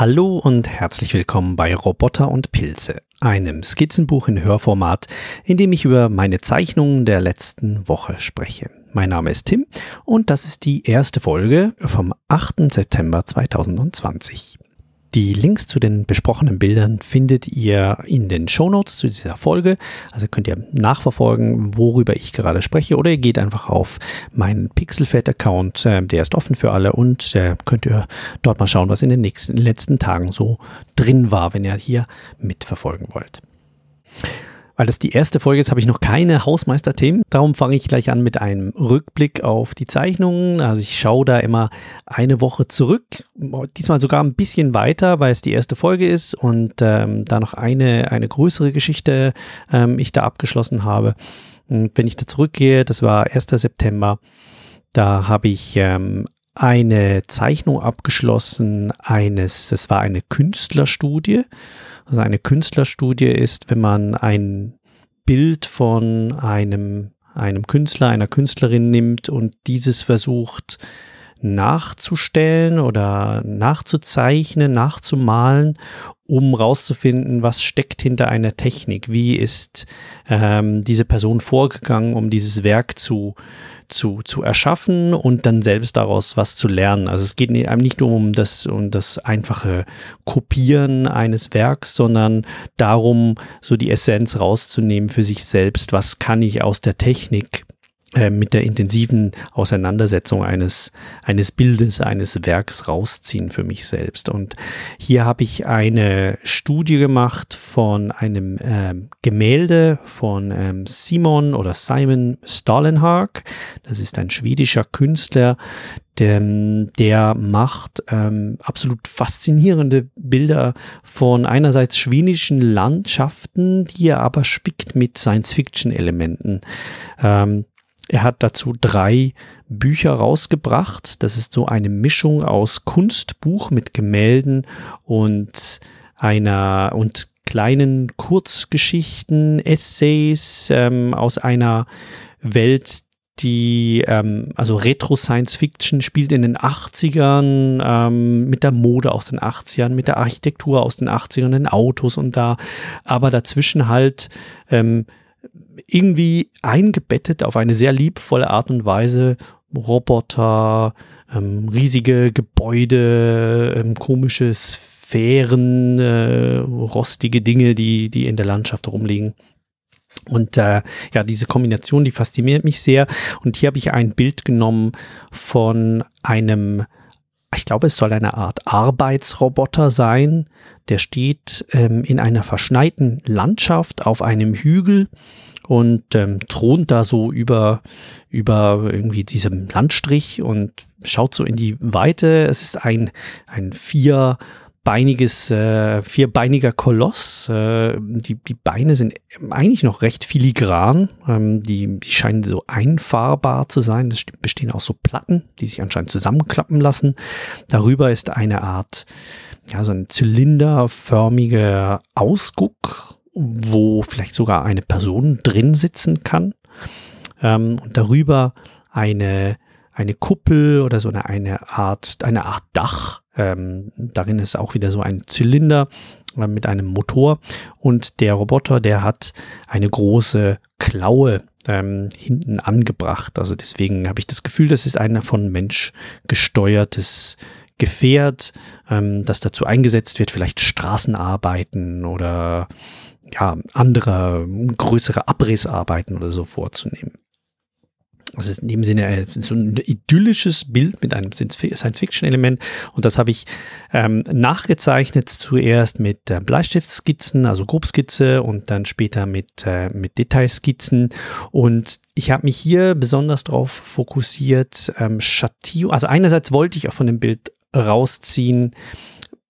Hallo und herzlich willkommen bei Roboter und Pilze, einem Skizzenbuch in Hörformat, in dem ich über meine Zeichnungen der letzten Woche spreche. Mein Name ist Tim und das ist die erste Folge vom 8. September 2020. Die Links zu den besprochenen Bildern findet ihr in den Shownotes zu dieser Folge. Also könnt ihr nachverfolgen, worüber ich gerade spreche oder ihr geht einfach auf meinen Pixelfed-Account, äh, der ist offen für alle und äh, könnt ihr dort mal schauen, was in den nächsten, letzten Tagen so drin war, wenn ihr hier mitverfolgen wollt. Weil das die erste Folge ist, habe ich noch keine Hausmeisterthemen. Darum fange ich gleich an mit einem Rückblick auf die Zeichnungen. Also ich schaue da immer eine Woche zurück. Diesmal sogar ein bisschen weiter, weil es die erste Folge ist und ähm, da noch eine, eine größere Geschichte ähm, ich da abgeschlossen habe. Und wenn ich da zurückgehe, das war 1. September, da habe ich ähm, eine Zeichnung abgeschlossen eines, das war eine Künstlerstudie. Also eine Künstlerstudie ist, wenn man ein Bild von einem, einem Künstler, einer Künstlerin nimmt und dieses versucht nachzustellen oder nachzuzeichnen, nachzumalen, um rauszufinden, was steckt hinter einer Technik, wie ist ähm, diese Person vorgegangen, um dieses Werk zu zu, zu erschaffen und dann selbst daraus was zu lernen. Also es geht einem nicht nur um das, um das einfache Kopieren eines Werks, sondern darum, so die Essenz rauszunehmen für sich selbst. Was kann ich aus der Technik äh, mit der intensiven Auseinandersetzung eines, eines Bildes, eines Werks rausziehen für mich selbst. Und hier habe ich eine Studie gemacht von einem äh, Gemälde von ähm, Simon oder Simon Stalenhag. Das ist ein schwedischer Künstler, der, der macht ähm, absolut faszinierende Bilder von einerseits schwedischen Landschaften, die er aber spickt mit Science-Fiction-Elementen. Ähm, er hat dazu drei Bücher rausgebracht. Das ist so eine Mischung aus Kunstbuch mit Gemälden und einer und kleinen Kurzgeschichten, Essays ähm, aus einer Welt, die, ähm, also Retro-Science-Fiction spielt in den 80ern, ähm, mit der Mode aus den 80ern, mit der Architektur aus den 80ern, den Autos und da, aber dazwischen halt ähm, irgendwie eingebettet auf eine sehr liebvolle Art und Weise. Roboter, ähm, riesige Gebäude, ähm, komische Sphären, äh, rostige Dinge, die, die in der Landschaft rumliegen. Und äh, ja, diese Kombination, die fasziniert mich sehr. Und hier habe ich ein Bild genommen von einem, ich glaube, es soll eine Art Arbeitsroboter sein. Der steht ähm, in einer verschneiten Landschaft auf einem Hügel und ähm, thront da so über, über irgendwie diesem Landstrich und schaut so in die Weite. Es ist ein, ein vierbeiniges, äh, vierbeiniger Koloss. Äh, die, die Beine sind eigentlich noch recht filigran. Ähm, die, die scheinen so einfahrbar zu sein. Das bestehen aus so Platten, die sich anscheinend zusammenklappen lassen. Darüber ist eine Art, ja, so ein zylinderförmiger Ausguck wo vielleicht sogar eine Person drin sitzen kann ähm, und darüber eine, eine Kuppel oder so eine, eine, Art, eine Art Dach. Ähm, darin ist auch wieder so ein Zylinder äh, mit einem Motor und der Roboter, der hat eine große Klaue ähm, hinten angebracht. Also deswegen habe ich das Gefühl, das ist ein von Mensch gesteuertes Gefährt, ähm, das dazu eingesetzt wird, vielleicht Straßenarbeiten oder ja, andere, größere Abrissarbeiten oder so vorzunehmen. Das ist in dem Sinne so ein idyllisches Bild mit einem Science-Fiction-Element. Und das habe ich ähm, nachgezeichnet, zuerst mit äh, Bleistiftskizzen, also Grobskizze und dann später mit, äh, mit Detailskizzen. Und ich habe mich hier besonders darauf fokussiert, ähm, Schattierung, also einerseits wollte ich auch von dem Bild rausziehen,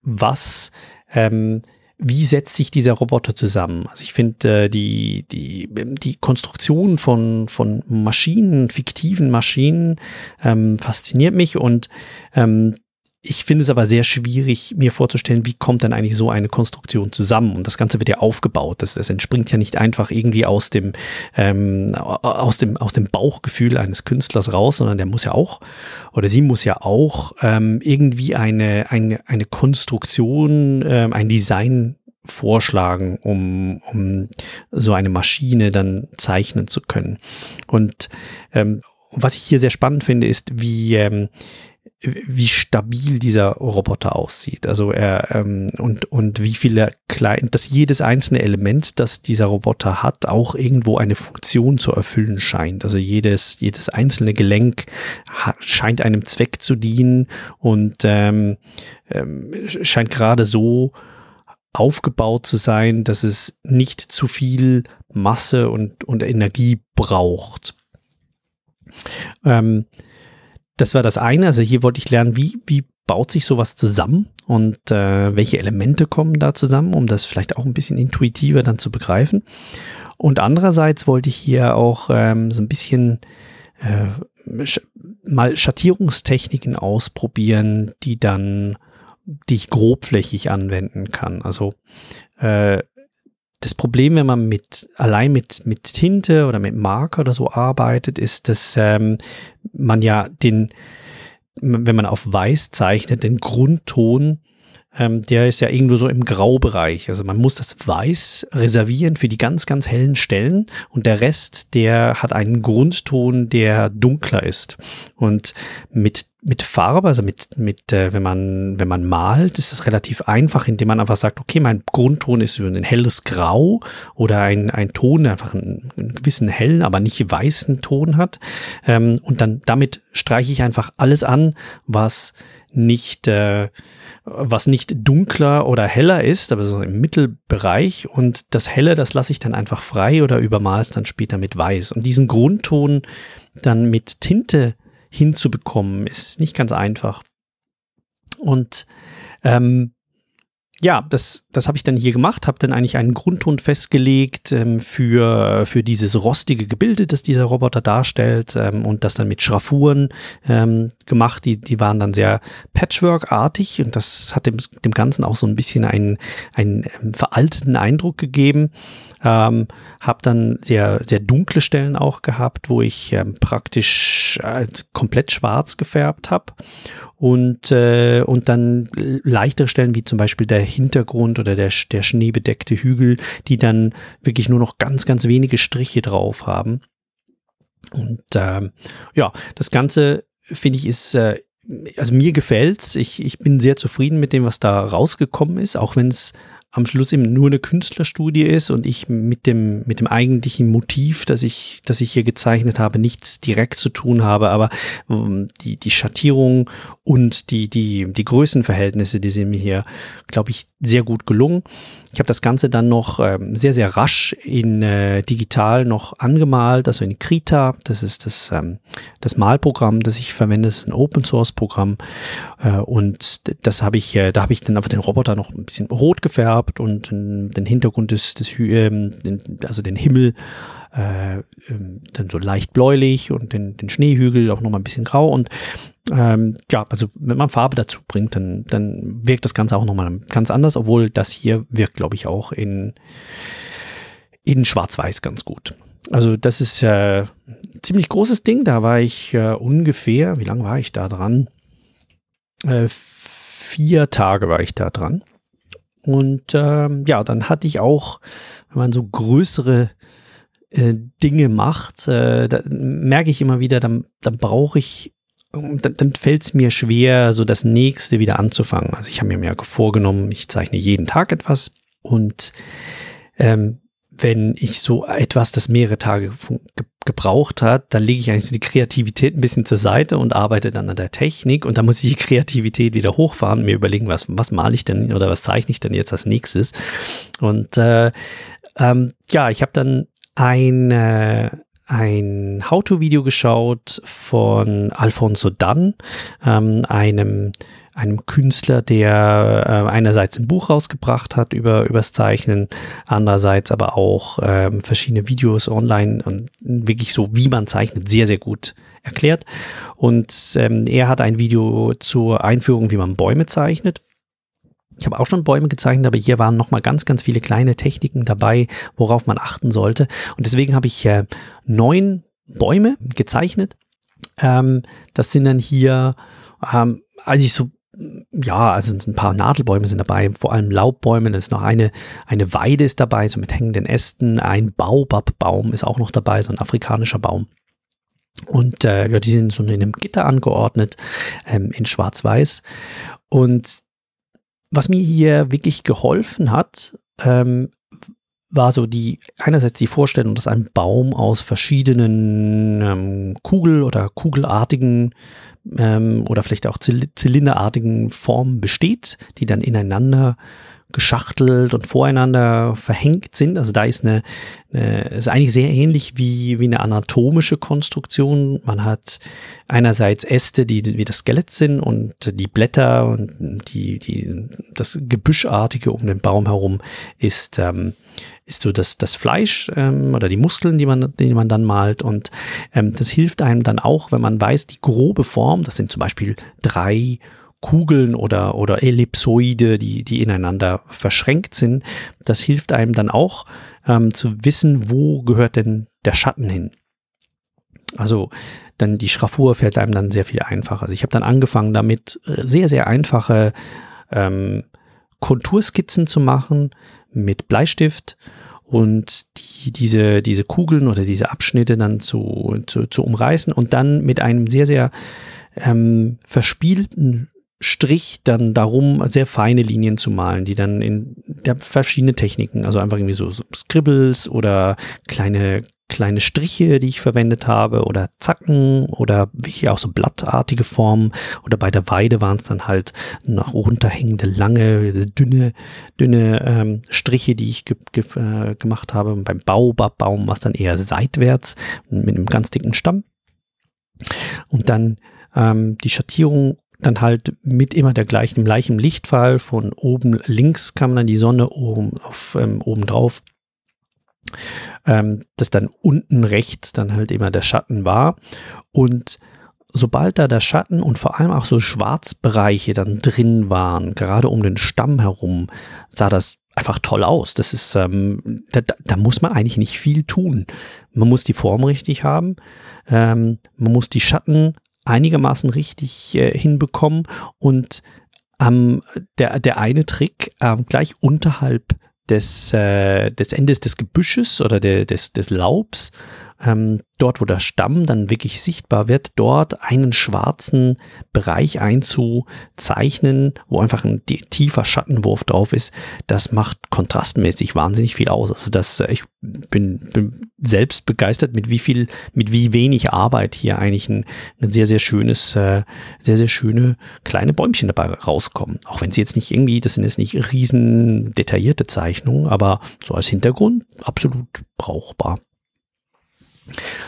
was ähm, wie setzt sich dieser Roboter zusammen? Also ich finde äh, die, die, die Konstruktion von, von Maschinen, fiktiven Maschinen, ähm, fasziniert mich und ähm, ich finde es aber sehr schwierig, mir vorzustellen, wie kommt dann eigentlich so eine Konstruktion zusammen? Und das Ganze wird ja aufgebaut. Das, das entspringt ja nicht einfach irgendwie aus dem, ähm, aus, dem, aus dem Bauchgefühl eines Künstlers raus, sondern der muss ja auch, oder sie muss ja auch ähm, irgendwie eine, eine, eine Konstruktion, ähm, ein Design vorschlagen, um, um so eine Maschine dann zeichnen zu können. Und ähm, was ich hier sehr spannend finde, ist, wie, ähm, wie stabil dieser Roboter aussieht. Also er ähm, und und wie viele klein, dass jedes einzelne Element, das dieser Roboter hat, auch irgendwo eine Funktion zu erfüllen scheint. Also jedes jedes einzelne Gelenk scheint einem Zweck zu dienen und ähm, ähm, scheint gerade so aufgebaut zu sein, dass es nicht zu viel Masse und und Energie braucht. Ähm, das war das eine. Also hier wollte ich lernen, wie, wie baut sich sowas zusammen und äh, welche Elemente kommen da zusammen, um das vielleicht auch ein bisschen intuitiver dann zu begreifen. Und andererseits wollte ich hier auch ähm, so ein bisschen äh, sch mal Schattierungstechniken ausprobieren, die dann, die ich grobflächig anwenden kann. Also äh, das Problem, wenn man mit allein mit, mit Tinte oder mit Marker oder so arbeitet, ist, dass ähm, man ja den, wenn man auf Weiß zeichnet, den Grundton ähm, der ist ja irgendwo so im Graubereich. Also man muss das Weiß reservieren für die ganz, ganz hellen Stellen und der Rest, der hat einen Grundton, der dunkler ist. Und mit mit Farbe, also mit, mit äh, wenn man, wenn man malt, ist das relativ einfach, indem man einfach sagt, okay, mein Grundton ist ein helles Grau oder ein, ein Ton, der einfach einen, einen gewissen hellen, aber nicht weißen Ton hat. Ähm, und dann damit streiche ich einfach alles an, was nicht äh, was nicht dunkler oder heller ist, aber so im Mittelbereich. Und das Helle, das lasse ich dann einfach frei oder übermal es dann später mit Weiß. Und diesen Grundton dann mit Tinte hinzubekommen, ist nicht ganz einfach. Und ähm, ja, das, das habe ich dann hier gemacht, habe dann eigentlich einen Grundton festgelegt ähm, für, für dieses rostige Gebilde, das dieser Roboter darstellt ähm, und das dann mit Schraffuren ähm, gemacht. Die, die waren dann sehr Patchwork-artig und das hat dem, dem Ganzen auch so ein bisschen einen, einen ähm, veralteten Eindruck gegeben. Ähm, habe dann sehr, sehr dunkle Stellen auch gehabt, wo ich ähm, praktisch äh, komplett schwarz gefärbt habe und, äh, und dann leichtere Stellen wie zum Beispiel der Hintergrund oder der, der schneebedeckte Hügel, die dann wirklich nur noch ganz, ganz wenige Striche drauf haben. Und ähm, ja, das Ganze finde ich ist äh, also mir gefällt's. Ich, ich bin sehr zufrieden mit dem, was da rausgekommen ist, auch wenn es am Schluss eben nur eine Künstlerstudie ist und ich mit dem, mit dem eigentlichen Motiv, das ich, das ich hier gezeichnet habe, nichts direkt zu tun habe, aber ähm, die, die Schattierung und die, die, die Größenverhältnisse, die sind mir hier, glaube ich, sehr gut gelungen. Ich habe das Ganze dann noch ähm, sehr, sehr rasch in äh, digital noch angemalt, also in Krita. Das ist das, ähm, das Malprogramm, das ich verwende. Das ist ein Open Source Programm. Äh, und das habe ich, äh, da habe ich dann einfach den Roboter noch ein bisschen rot gefärbt und äh, den Hintergrund des, des ähm, also den Himmel äh, ähm, dann so leicht bläulich und den, den Schneehügel auch noch mal ein bisschen grau und ähm, ja, also wenn man Farbe dazu bringt, dann, dann wirkt das Ganze auch nochmal ganz anders, obwohl das hier wirkt, glaube ich, auch in, in Schwarz-Weiß ganz gut. Also das ist äh, ein ziemlich großes Ding, da war ich äh, ungefähr, wie lange war ich da dran? Äh, vier Tage war ich da dran. Und ähm, ja, dann hatte ich auch, wenn man so größere äh, Dinge macht, äh, da merke ich immer wieder, dann, dann brauche ich dann, dann fällt es mir schwer, so das nächste wieder anzufangen. Also ich habe mir ja vorgenommen, ich zeichne jeden Tag etwas und ähm, wenn ich so etwas, das mehrere Tage ge gebraucht hat, dann lege ich eigentlich so die Kreativität ein bisschen zur Seite und arbeite dann an der Technik und dann muss ich die Kreativität wieder hochfahren mir überlegen, was, was male ich denn oder was zeichne ich denn jetzt als nächstes. Und äh, ähm, ja, ich habe dann ein, äh, ein How-To-Video geschaut von Alfonso Dann, ähm, einem einem Künstler, der äh, einerseits ein Buch rausgebracht hat über übers Zeichnen, andererseits aber auch ähm, verschiedene Videos online und wirklich so, wie man zeichnet, sehr, sehr gut erklärt. Und ähm, er hat ein Video zur Einführung, wie man Bäume zeichnet. Ich habe auch schon Bäume gezeichnet, aber hier waren nochmal ganz, ganz viele kleine Techniken dabei, worauf man achten sollte. Und deswegen habe ich äh, neun Bäume gezeichnet. Ähm, das sind dann hier, ähm, als ich so ja, also ein paar Nadelbäume sind dabei, vor allem Laubbäume. Da ist noch eine, eine Weide ist dabei, so mit hängenden Ästen. Ein Baobab-Baum ist auch noch dabei, so ein afrikanischer Baum. Und äh, ja, die sind so in einem Gitter angeordnet, ähm, in Schwarz-Weiß. Und was mir hier wirklich geholfen hat, ähm, war so die, einerseits die Vorstellung, dass ein Baum aus verschiedenen ähm, Kugel- oder kugelartigen ähm, oder vielleicht auch zylinderartigen Formen besteht, die dann ineinander geschachtelt und voreinander verhängt sind. Also da ist eine, eine ist eigentlich sehr ähnlich wie, wie eine anatomische Konstruktion. Man hat einerseits Äste, die wie das Skelett sind und die Blätter und die, die, das Gebüschartige um den Baum herum ist, ähm, ist so das, das Fleisch ähm, oder die Muskeln, die man, die man dann malt. Und ähm, das hilft einem dann auch, wenn man weiß, die grobe Form, das sind zum Beispiel drei Kugeln oder, oder Ellipsoide, die, die ineinander verschränkt sind. Das hilft einem dann auch ähm, zu wissen, wo gehört denn der Schatten hin. Also dann die Schraffur fällt einem dann sehr viel einfacher. Also ich habe dann angefangen damit sehr, sehr einfache ähm, Konturskizzen zu machen mit Bleistift und die, diese, diese Kugeln oder diese Abschnitte dann zu, zu, zu umreißen und dann mit einem sehr, sehr ähm, verspielten Strich dann darum, sehr feine Linien zu malen, die dann in ja, verschiedene Techniken, also einfach irgendwie so, so Scribbles oder kleine kleine Striche, die ich verwendet habe oder Zacken oder wie auch so blattartige Formen oder bei der Weide waren es dann halt nach runterhängende lange dünne dünne ähm, Striche, die ich ge ge äh, gemacht habe. Und beim Baobabbaum war es dann eher seitwärts mit einem ganz dicken Stamm und dann ähm, die Schattierung dann halt mit immer der gleichen, gleichen Lichtfall. Von oben links kam dann die Sonne oben, auf, ähm, oben drauf. Ähm, dass dann unten rechts dann halt immer der Schatten war. Und sobald da der Schatten und vor allem auch so Schwarzbereiche dann drin waren, gerade um den Stamm herum, sah das einfach toll aus. Das ist, ähm, da, da, muss man eigentlich nicht viel tun. Man muss die Form richtig haben, ähm, man muss die Schatten einigermaßen richtig äh, hinbekommen. Und ähm, der, der eine Trick ähm, gleich unterhalb des, äh, des Endes des Gebüsches oder de, des, des Laubs ähm, dort, wo der Stamm dann wirklich sichtbar wird, dort einen schwarzen Bereich einzuzeichnen, wo einfach ein tiefer Schattenwurf drauf ist, das macht kontrastmäßig wahnsinnig viel aus. Also das, äh, ich bin, bin selbst begeistert, mit wie viel, mit wie wenig Arbeit hier eigentlich ein, ein sehr, sehr schönes, äh, sehr, sehr schöne kleine Bäumchen dabei rauskommen. Auch wenn sie jetzt nicht irgendwie, das sind jetzt nicht riesen detaillierte Zeichnungen, aber so als Hintergrund absolut brauchbar.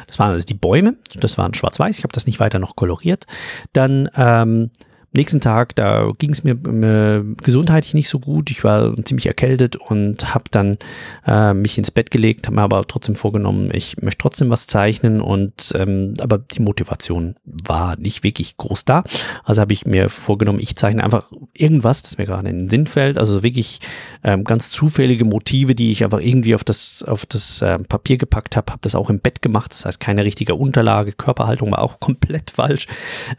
Das waren also die Bäume, das waren schwarz-weiß, ich habe das nicht weiter noch koloriert. Dann ähm, nächsten Tag, da ging es mir äh, gesundheitlich nicht so gut. Ich war ziemlich erkältet und habe dann äh, mich ins Bett gelegt, habe mir aber trotzdem vorgenommen, ich möchte trotzdem was zeichnen und ähm, aber die Motivation war nicht wirklich groß da. Also habe ich mir vorgenommen, ich zeichne einfach irgendwas, das mir gerade in den Sinn fällt. Also wirklich ähm, ganz zufällige Motive, die ich einfach irgendwie auf das auf das äh, Papier gepackt habe, habe das auch im Bett gemacht. Das heißt keine richtige Unterlage, Körperhaltung war auch komplett falsch.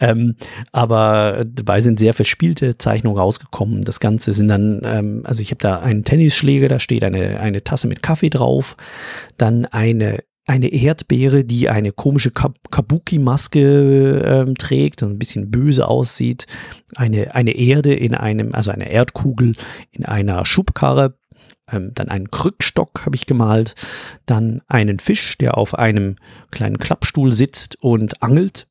Ähm, aber dabei sind sehr verspielte Zeichnungen rausgekommen. Das Ganze sind dann, ähm, also ich habe da einen Tennisschläger, da steht eine, eine Tasse mit Kaffee drauf, dann eine eine Erdbeere, die eine komische Kabuki-Maske ähm, trägt und ein bisschen böse aussieht. Eine, eine Erde in einem, also eine Erdkugel in einer Schubkarre. Ähm, dann einen Krückstock habe ich gemalt. Dann einen Fisch, der auf einem kleinen Klappstuhl sitzt und angelt.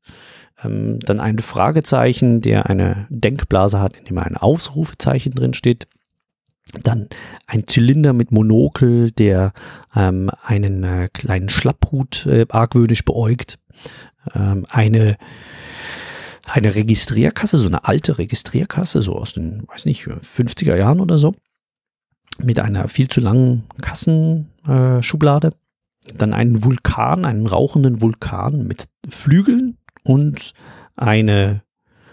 Ähm, dann ein Fragezeichen, der eine Denkblase hat, in dem ein Ausrufezeichen drin steht. Dann ein Zylinder mit Monokel, der ähm, einen äh, kleinen Schlapphut äh, argwöhnisch beäugt. Ähm, eine eine Registrierkasse, so eine alte Registrierkasse, so aus den, weiß nicht, 50er Jahren oder so, mit einer viel zu langen Kassenschublade. Äh, Dann einen Vulkan, einen rauchenden Vulkan mit Flügeln und eine,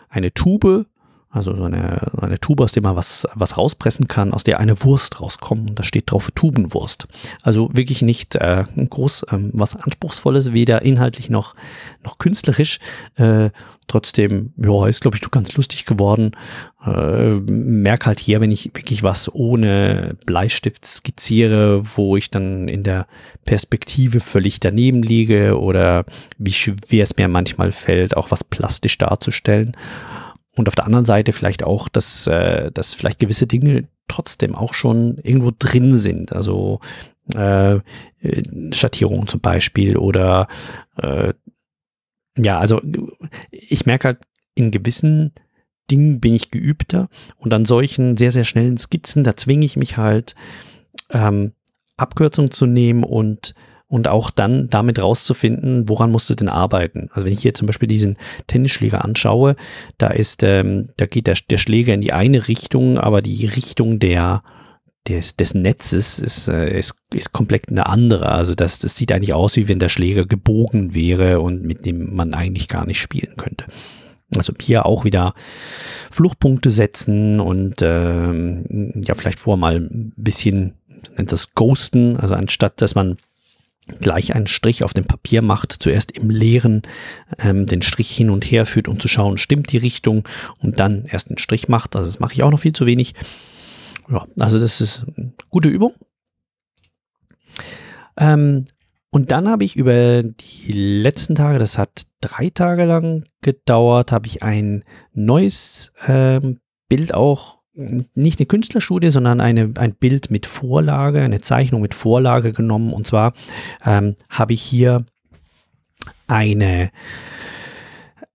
eine Tube also so eine, eine Tube, aus der man was, was rauspressen kann, aus der eine Wurst rauskommt. Da steht drauf Tubenwurst. Also wirklich nicht äh, groß ähm, was Anspruchsvolles, weder inhaltlich noch, noch künstlerisch. Äh, trotzdem, ja, ist glaube ich ganz lustig geworden. Äh, merk halt hier, wenn ich wirklich was ohne Bleistift skizziere, wo ich dann in der Perspektive völlig daneben liege oder wie schwer es mir manchmal fällt, auch was plastisch darzustellen. Und auf der anderen Seite vielleicht auch, dass, äh, dass vielleicht gewisse Dinge trotzdem auch schon irgendwo drin sind. Also äh, Schattierungen zum Beispiel oder äh, ja, also ich merke halt, in gewissen Dingen bin ich geübter und an solchen sehr, sehr schnellen Skizzen, da zwinge ich mich halt, ähm, Abkürzungen zu nehmen und und auch dann damit rauszufinden, woran musst du denn arbeiten. Also wenn ich hier zum Beispiel diesen Tennisschläger anschaue, da ist, ähm, da geht der, der Schläger in die eine Richtung, aber die Richtung der, des, des Netzes ist, äh, ist, ist komplett eine andere. Also das, das sieht eigentlich aus, wie wenn der Schläger gebogen wäre und mit dem man eigentlich gar nicht spielen könnte. Also hier auch wieder Fluchtpunkte setzen und ähm, ja, vielleicht vorher mal ein bisschen, nennt das Ghosten, also anstatt dass man gleich einen Strich auf dem Papier macht, zuerst im Leeren ähm, den Strich hin und her führt, um zu schauen, stimmt die Richtung und dann erst einen Strich macht. Also das mache ich auch noch viel zu wenig. Ja, also das ist eine gute Übung. Ähm, und dann habe ich über die letzten Tage, das hat drei Tage lang gedauert, habe ich ein neues ähm, Bild auch nicht eine Künstlerstudie, sondern eine, ein Bild mit Vorlage, eine Zeichnung mit Vorlage genommen. Und zwar ähm, habe ich hier eine,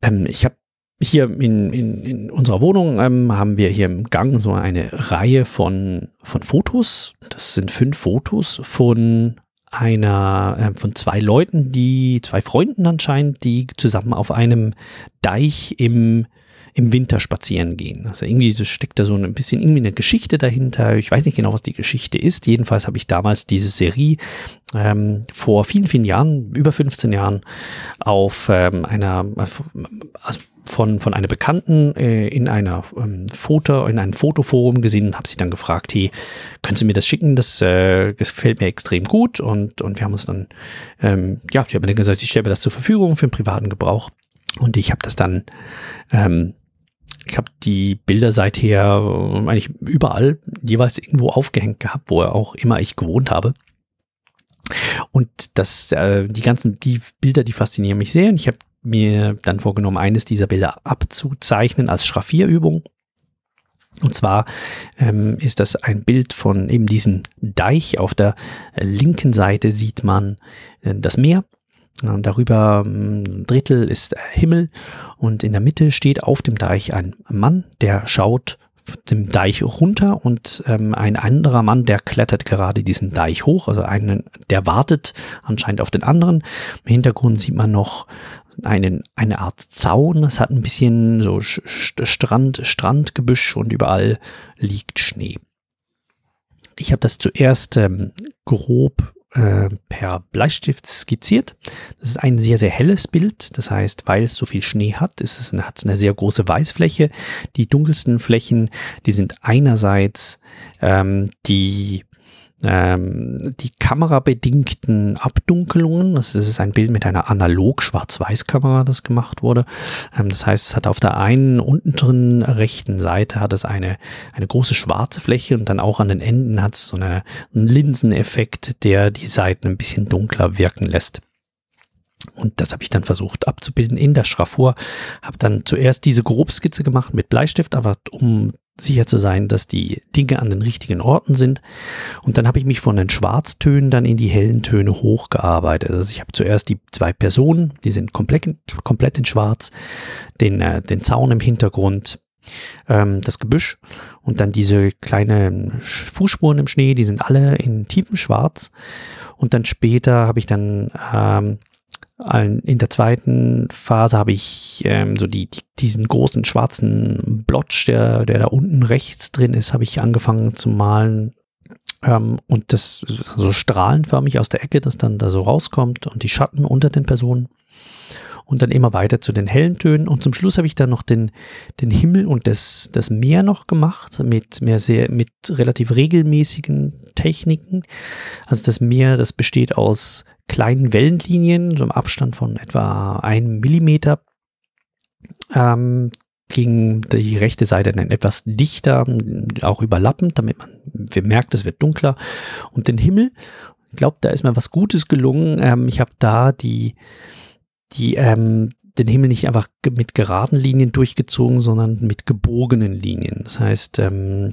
ähm, ich habe hier in, in, in unserer Wohnung ähm, haben wir hier im Gang so eine Reihe von, von Fotos. Das sind fünf Fotos von einer, äh, von zwei Leuten, die, zwei Freunden anscheinend, die zusammen auf einem Deich im im Winter spazieren gehen. Also irgendwie steckt da so ein bisschen irgendwie eine Geschichte dahinter. Ich weiß nicht genau, was die Geschichte ist. Jedenfalls habe ich damals diese Serie ähm, vor vielen, vielen Jahren, über 15 Jahren, auf ähm, einer, also von, von einer Bekannten äh, in einer ähm, Foto, in einem Fotoforum gesehen und habe sie dann gefragt, hey, können Sie mir das schicken? Das, äh, gefällt mir extrem gut und, und wir haben uns dann, ähm, ja, ich habe dann gesagt, ich stelle mir das zur Verfügung für den privaten Gebrauch und ich habe das dann ähm, ich habe die Bilder seither äh, eigentlich überall jeweils irgendwo aufgehängt gehabt, wo auch immer ich gewohnt habe. Und das, äh, die ganzen, die Bilder, die faszinieren mich sehr. Und ich habe mir dann vorgenommen, eines dieser Bilder abzuzeichnen als Schraffierübung. Und zwar ähm, ist das ein Bild von eben diesem Deich. Auf der linken Seite sieht man äh, das Meer darüber ein hm, Drittel ist Himmel und in der Mitte steht auf dem Deich ein Mann, der schaut dem Deich runter und ähm, ein anderer Mann, der klettert gerade diesen Deich hoch, also einen, der wartet anscheinend auf den anderen. Im Hintergrund sieht man noch einen, eine Art Zaun, es hat ein bisschen so Strand, Strandgebüsch und überall liegt Schnee. Ich habe das zuerst ähm, grob äh, per Bleistift skizziert. Das ist ein sehr, sehr helles Bild. Das heißt, weil es so viel Schnee hat, ist es hat es eine sehr große Weißfläche. Die dunkelsten Flächen, die sind einerseits ähm, die die kamerabedingten Abdunkelungen. Das ist ein Bild mit einer analog Schwarz-Weiß-Kamera, das gemacht wurde. Ähm, das heißt, es hat auf der einen unteren rechten Seite hat es eine, eine große schwarze Fläche und dann auch an den Enden hat es so eine, einen Linseneffekt, der die Seiten ein bisschen dunkler wirken lässt. Und das habe ich dann versucht abzubilden in der Schraffur. Habe dann zuerst diese Grobskizze gemacht mit Bleistift, aber um sicher zu sein, dass die Dinge an den richtigen Orten sind. Und dann habe ich mich von den Schwarztönen dann in die hellen Töne hochgearbeitet. Also ich habe zuerst die zwei Personen, die sind komplett, komplett in Schwarz, den, äh, den Zaun im Hintergrund, ähm, das Gebüsch und dann diese kleinen Fußspuren im Schnee, die sind alle in tiefem Schwarz. Und dann später habe ich dann ähm, in der zweiten Phase habe ich ähm, so die, die, diesen großen schwarzen Blotch, der, der da unten rechts drin ist, habe ich angefangen zu malen. Ähm, und das so strahlenförmig aus der Ecke, das dann da so rauskommt und die Schatten unter den Personen und dann immer weiter zu den hellen Tönen. Und zum Schluss habe ich dann noch den, den Himmel und das, das Meer noch gemacht mit mehr sehr, mit relativ regelmäßigen Techniken. Also das Meer, das besteht aus kleinen Wellenlinien, so im Abstand von etwa einem Millimeter. Ähm, gegen die rechte Seite dann etwas dichter, auch überlappend, damit man merkt, es wird dunkler. Und den Himmel, ich glaube, da ist mir was Gutes gelungen. Ähm, ich habe da die, die ähm, den Himmel nicht einfach mit geraden Linien durchgezogen, sondern mit gebogenen Linien. Das heißt, ähm,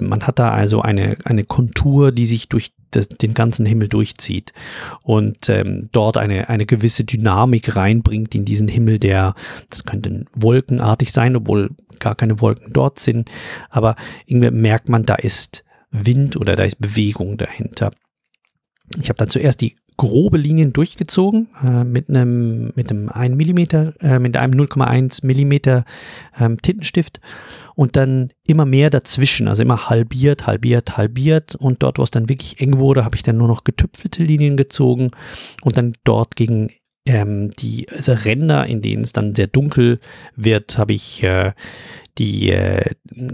man hat da also eine, eine Kontur, die sich durch das, den ganzen Himmel durchzieht und ähm, dort eine, eine gewisse Dynamik reinbringt in diesen Himmel, der, das könnte wolkenartig sein, obwohl gar keine Wolken dort sind, aber irgendwie merkt man, da ist Wind oder da ist Bewegung dahinter. Ich habe dann zuerst die grobe Linien durchgezogen äh, mit einem mit einem 1 mm, äh, mit einem 0,1 mm ähm, Tintenstift und dann immer mehr dazwischen, also immer halbiert, halbiert, halbiert und dort, wo es dann wirklich eng wurde, habe ich dann nur noch getüpfelte Linien gezogen und dann dort gegen ähm, die also Ränder, in denen es dann sehr dunkel wird, habe ich äh, die äh,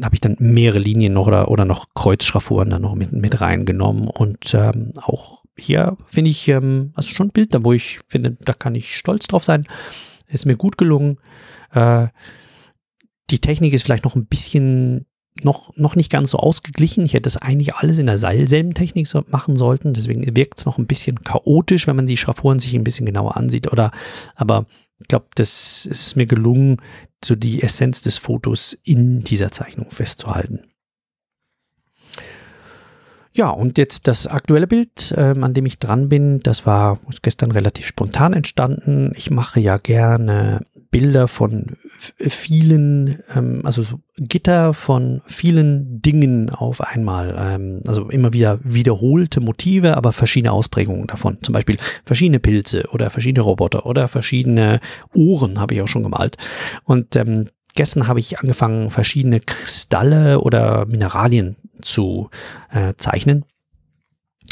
habe ich dann mehrere Linien noch oder, oder noch Kreuzschraffuren dann noch mit, mit reingenommen und ähm, auch hier finde ich, ähm, also schon ein Bild, da wo ich finde, da kann ich stolz drauf sein. Ist mir gut gelungen. Äh, die Technik ist vielleicht noch ein bisschen noch, noch nicht ganz so ausgeglichen. Ich hätte das eigentlich alles in der selben Technik so machen sollten. Deswegen wirkt es noch ein bisschen chaotisch, wenn man die Schraffuren sich ein bisschen genauer ansieht. Oder, aber ich glaube, das ist mir gelungen, so die Essenz des Fotos in dieser Zeichnung festzuhalten. Ja, und jetzt das aktuelle Bild, ähm, an dem ich dran bin, das war gestern relativ spontan entstanden. Ich mache ja gerne Bilder von vielen, ähm, also so Gitter von vielen Dingen auf einmal. Ähm, also immer wieder wiederholte Motive, aber verschiedene Ausprägungen davon. Zum Beispiel verschiedene Pilze oder verschiedene Roboter oder verschiedene Ohren habe ich auch schon gemalt. Und ähm, gestern habe ich angefangen, verschiedene Kristalle oder Mineralien zu äh, zeichnen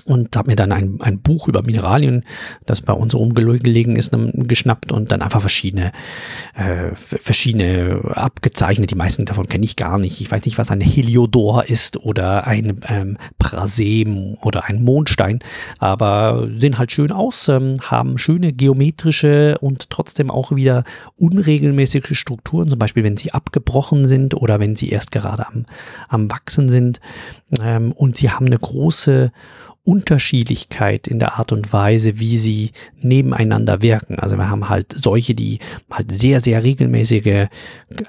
und habe mir dann ein, ein Buch über Mineralien, das bei uns rumgelegen ist, geschnappt und dann einfach verschiedene, äh, verschiedene abgezeichnet. Die meisten davon kenne ich gar nicht. Ich weiß nicht, was ein Heliodor ist oder ein ähm, Prasem oder ein Mondstein, aber sehen halt schön aus, ähm, haben schöne geometrische und trotzdem auch wieder unregelmäßige Strukturen, zum Beispiel wenn sie abgebrochen sind oder wenn sie erst gerade am, am Wachsen sind. Ähm, und sie haben eine große Unterschiedlichkeit in der Art und Weise, wie sie nebeneinander wirken. Also wir haben halt solche, die halt sehr, sehr regelmäßige,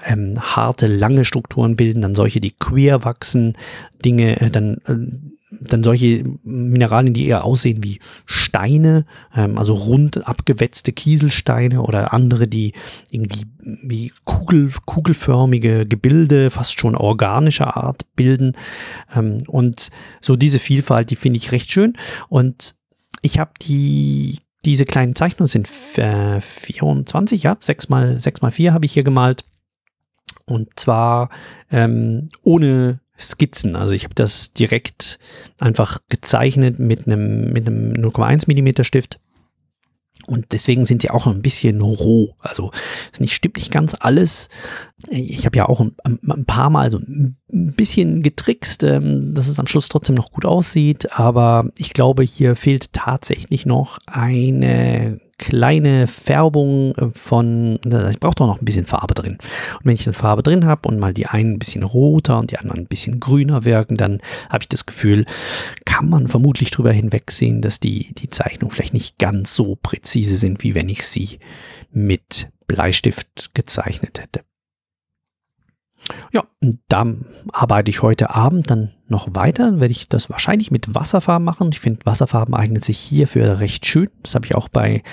ähm, harte, lange Strukturen bilden, dann solche, die queer wachsen, Dinge, äh, dann äh, dann solche Mineralien, die eher aussehen wie Steine, ähm, also rund abgewetzte Kieselsteine oder andere, die irgendwie wie Kugel, kugelförmige Gebilde, fast schon organischer Art bilden. Ähm, und so diese Vielfalt, die finde ich recht schön. Und ich habe die diese kleinen Zeichnungen sind äh, 24, ja, 6 mal 6 mal 4 habe ich hier gemalt. Und zwar ähm, ohne Skizzen. Also ich habe das direkt einfach gezeichnet mit einem, mit einem 0,1 Millimeter Stift. Und deswegen sind sie auch ein bisschen roh. Also es nicht, stimmt nicht ganz alles. Ich habe ja auch ein, ein, paar Mal so ein bisschen getrickst, ähm, dass es am Schluss trotzdem noch gut aussieht. Aber ich glaube, hier fehlt tatsächlich noch eine kleine Färbung äh, von, ich brauche doch noch ein bisschen Farbe drin. Und wenn ich dann Farbe drin habe und mal die einen ein bisschen roter und die anderen ein bisschen grüner wirken, dann habe ich das Gefühl, kann man vermutlich drüber hinwegsehen, dass die, die Zeichnungen vielleicht nicht ganz so präzise sind, wie wenn ich sie mit Bleistift gezeichnet hätte. Ja, da arbeite ich heute Abend dann noch weiter. Dann werde ich das wahrscheinlich mit Wasserfarben machen. Ich finde, Wasserfarben eignet sich hierfür recht schön. Das habe ich auch bei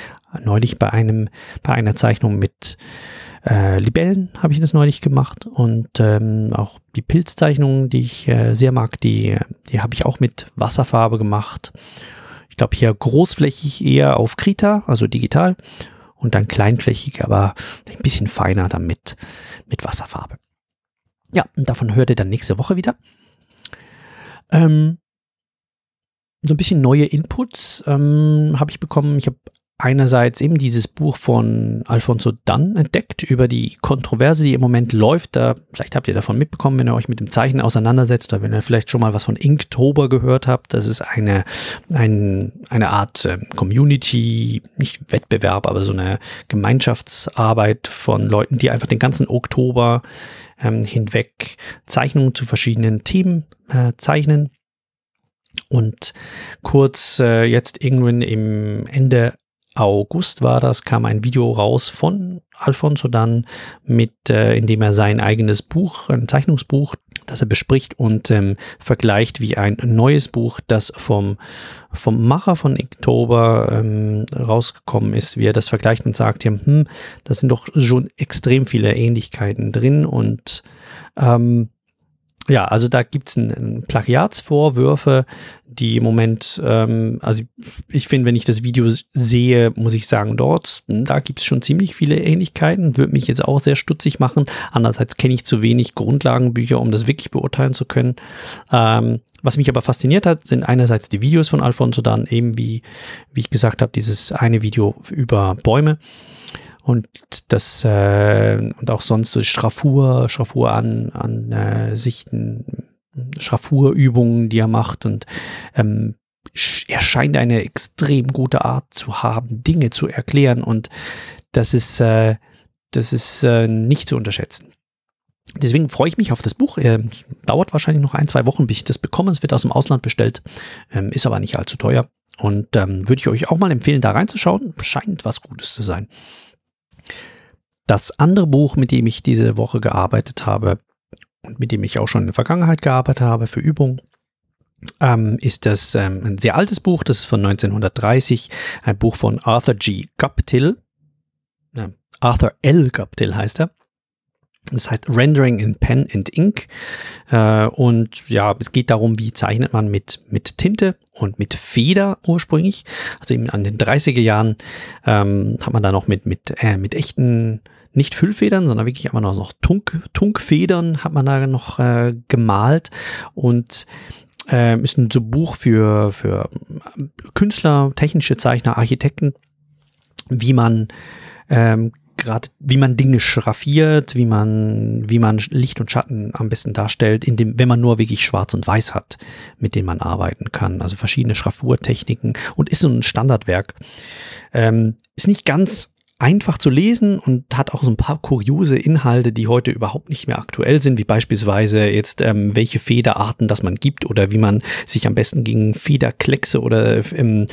neulich bei einem, bei einer Zeichnung mit äh, Libellen habe ich das neulich gemacht und ähm, auch die Pilzzeichnungen, die ich äh, sehr mag, die, die habe ich auch mit Wasserfarbe gemacht. Ich glaube hier großflächig eher auf Krita, also digital und dann kleinflächig, aber ein bisschen feiner damit mit Wasserfarbe. Ja, und davon hört ihr dann nächste Woche wieder. Ähm, so ein bisschen neue Inputs ähm, habe ich bekommen. Ich habe einerseits eben dieses Buch von Alfonso Dunn entdeckt über die Kontroverse, die im Moment läuft. Da, vielleicht habt ihr davon mitbekommen, wenn ihr euch mit dem Zeichen auseinandersetzt oder wenn ihr vielleicht schon mal was von Inktober gehört habt. Das ist eine, ein, eine Art äh, Community, nicht Wettbewerb, aber so eine Gemeinschaftsarbeit von Leuten, die einfach den ganzen Oktober ähm, hinweg Zeichnungen zu verschiedenen Themen äh, zeichnen. Und kurz äh, jetzt irgendwann im Ende August war das, kam ein Video raus von Alfonso dann mit, äh, in dem er sein eigenes Buch, ein Zeichnungsbuch, das er bespricht und ähm, vergleicht wie ein neues Buch, das vom, vom Macher von Oktober ähm, rausgekommen ist, wie er das vergleicht und sagt, hm, da sind doch schon extrem viele Ähnlichkeiten drin und ähm, ja, also da gibt es Plagiatsvorwürfe, die im Moment, ähm, also ich finde, wenn ich das Video sehe, muss ich sagen, dort, da gibt es schon ziemlich viele Ähnlichkeiten, würde mich jetzt auch sehr stutzig machen. Andererseits kenne ich zu wenig Grundlagenbücher, um das wirklich beurteilen zu können. Ähm, was mich aber fasziniert hat, sind einerseits die Videos von Alfonso, dann eben wie, wie ich gesagt habe, dieses eine Video über Bäume und das äh, und auch sonst so Schraffur, Schraffur an, an äh, Sichten, Schraffurübungen, die er macht und ähm, er scheint eine extrem gute Art zu haben, Dinge zu erklären und das ist, äh, das ist äh, nicht zu unterschätzen. Deswegen freue ich mich auf das Buch. Äh, dauert wahrscheinlich noch ein, zwei Wochen, bis ich das bekomme. Es wird aus dem Ausland bestellt, ähm, ist aber nicht allzu teuer. Und ähm, würde ich euch auch mal empfehlen, da reinzuschauen. Scheint was Gutes zu sein. Das andere Buch, mit dem ich diese Woche gearbeitet habe und mit dem ich auch schon in der Vergangenheit gearbeitet habe für Übungen, ähm, ist das ähm, ein sehr altes Buch, das ist von 1930, ein Buch von Arthur G. Guptill. Äh, Arthur L. Guptill heißt er. Das heißt Rendering in Pen and Ink. Äh, und ja, es geht darum, wie zeichnet man mit, mit Tinte und mit Feder ursprünglich. Also eben an den 30er Jahren ähm, hat man da noch mit, mit, äh, mit echten, nicht Füllfedern, sondern wirklich einfach noch Tunk, Tunkfedern hat man da noch äh, gemalt. Und äh, ist ein so Buch für, für Künstler, technische Zeichner, Architekten, wie man ähm, gerade, wie man Dinge schraffiert, wie man, wie man Licht und Schatten am besten darstellt, in dem, wenn man nur wirklich schwarz und weiß hat, mit dem man arbeiten kann. Also verschiedene Schraffurtechniken und ist so ein Standardwerk. Ähm, ist nicht ganz einfach zu lesen und hat auch so ein paar kuriose Inhalte, die heute überhaupt nicht mehr aktuell sind, wie beispielsweise jetzt ähm, welche Federarten das man gibt oder wie man sich am besten gegen Federkleckse oder ähm,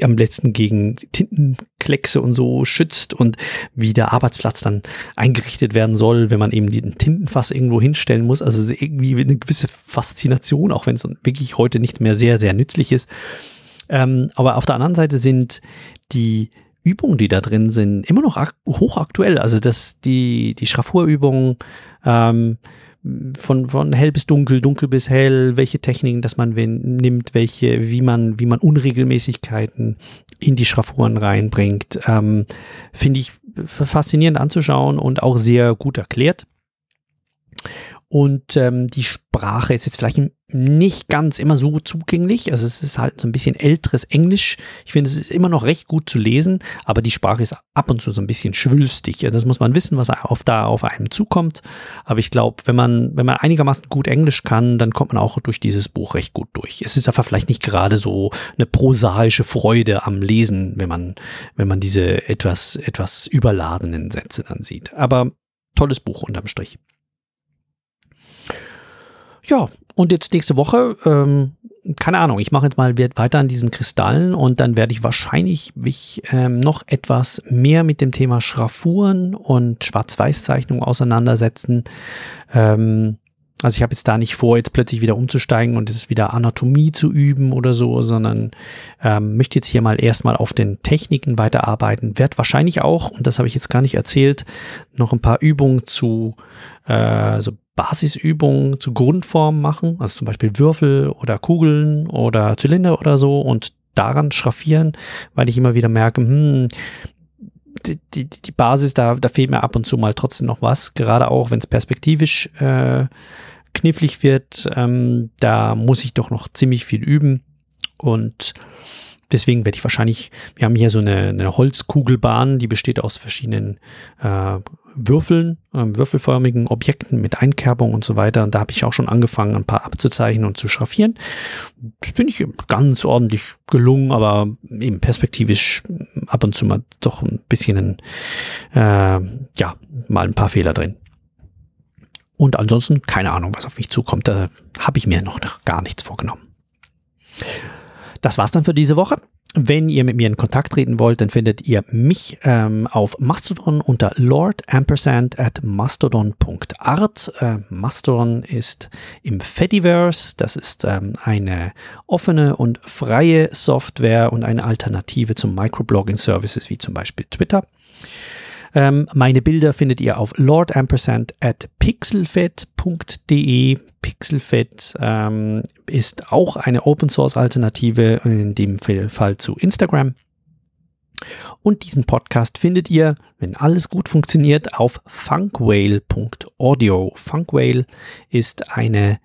am letzten gegen Tintenkleckse und so schützt und wie der Arbeitsplatz dann eingerichtet werden soll, wenn man eben den Tintenfass irgendwo hinstellen muss. Also irgendwie eine gewisse Faszination, auch wenn es wirklich heute nicht mehr sehr, sehr nützlich ist. Ähm, aber auf der anderen Seite sind die Übungen, die da drin sind, immer noch hochaktuell. Also dass die, die Schraffurübungen ähm, von, von hell bis dunkel, dunkel bis hell, welche Techniken, dass man nimmt, welche, wie man, wie man Unregelmäßigkeiten in die Schraffuren reinbringt, ähm, finde ich faszinierend anzuschauen und auch sehr gut erklärt. Und ähm, die Sprache ist jetzt vielleicht nicht ganz immer so zugänglich. Also es ist halt so ein bisschen älteres Englisch. Ich finde, es ist immer noch recht gut zu lesen, aber die Sprache ist ab und zu so ein bisschen schwülstig. Das muss man wissen, was auf da auf einem zukommt. Aber ich glaube, wenn man, wenn man einigermaßen gut Englisch kann, dann kommt man auch durch dieses Buch recht gut durch. Es ist einfach vielleicht nicht gerade so eine prosaische Freude am Lesen, wenn man, wenn man diese etwas, etwas überladenen Sätze dann sieht. Aber tolles Buch unterm Strich. Ja, und jetzt nächste Woche, ähm, keine Ahnung, ich mache jetzt mal weiter an diesen Kristallen und dann werde ich wahrscheinlich mich ähm, noch etwas mehr mit dem Thema Schraffuren und Schwarz-Weiß-Zeichnung auseinandersetzen. Ähm, also ich habe jetzt da nicht vor, jetzt plötzlich wieder umzusteigen und es wieder Anatomie zu üben oder so, sondern ähm, möchte jetzt hier mal erstmal auf den Techniken weiterarbeiten. Werd wahrscheinlich auch, und das habe ich jetzt gar nicht erzählt, noch ein paar Übungen zu äh, so Basisübungen zu Grundformen machen, also zum Beispiel Würfel oder Kugeln oder Zylinder oder so und daran schraffieren, weil ich immer wieder merke, hm, die, die, die Basis, da, da fehlt mir ab und zu mal trotzdem noch was, gerade auch wenn es perspektivisch äh, knifflig wird. Ähm, da muss ich doch noch ziemlich viel üben und deswegen werde ich wahrscheinlich, wir haben hier so eine, eine Holzkugelbahn, die besteht aus verschiedenen äh, Würfeln, äh, würfelförmigen Objekten mit Einkerbung und so weiter. Und da habe ich auch schon angefangen, ein paar abzuzeichnen und zu schraffieren. Das bin ich ganz ordentlich gelungen, aber eben perspektivisch ab und zu mal doch ein bisschen, äh, ja, mal ein paar Fehler drin. Und ansonsten keine Ahnung, was auf mich zukommt. Da habe ich mir noch gar nichts vorgenommen. Das war's dann für diese Woche. Wenn ihr mit mir in Kontakt treten wollt, dann findet ihr mich ähm, auf Mastodon unter lordampersand at mastodon.art. Äh, Mastodon ist im Fediverse. Das ist ähm, eine offene und freie Software und eine Alternative zum Microblogging-Services wie zum Beispiel Twitter. Ähm, meine Bilder findet ihr auf lordampersand at pixelfed.de. Pixelfed ähm, ist auch eine Open Source Alternative, in dem Fall zu Instagram. Und diesen Podcast findet ihr, wenn alles gut funktioniert, auf funkwhale.audio. Funkwhale ist eine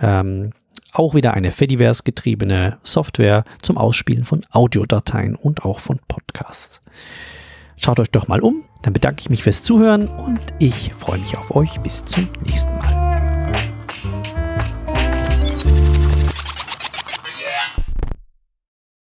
ähm, auch wieder eine Fediverse getriebene Software zum Ausspielen von Audiodateien und auch von Podcasts. Schaut euch doch mal um, dann bedanke ich mich fürs Zuhören und ich freue mich auf euch. Bis zum nächsten Mal.